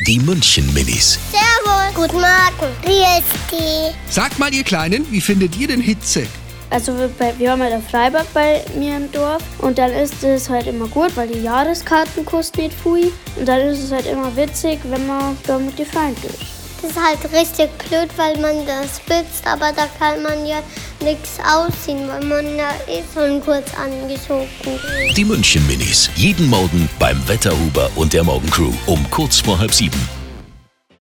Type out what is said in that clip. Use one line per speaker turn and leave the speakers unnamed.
Die München-Minis.
Servus. Guten Morgen. Wie ist die?
Sagt mal, ihr Kleinen, wie findet ihr den Hitze?
Also wir, bei, wir haben halt ein Freibad bei mir im Dorf und dann ist es halt immer gut, weil die Jahreskarten kosten nicht viel und dann ist es halt immer witzig, wenn man da mit den Freunden ist.
Das ist halt richtig blöd, weil man das spitzt, aber da kann man ja nichts ausziehen, weil man ja eh schon kurz angezogen ist.
Die München-Minis. Jeden Morgen beim Wetterhuber und der Morgencrew um kurz vor halb sieben.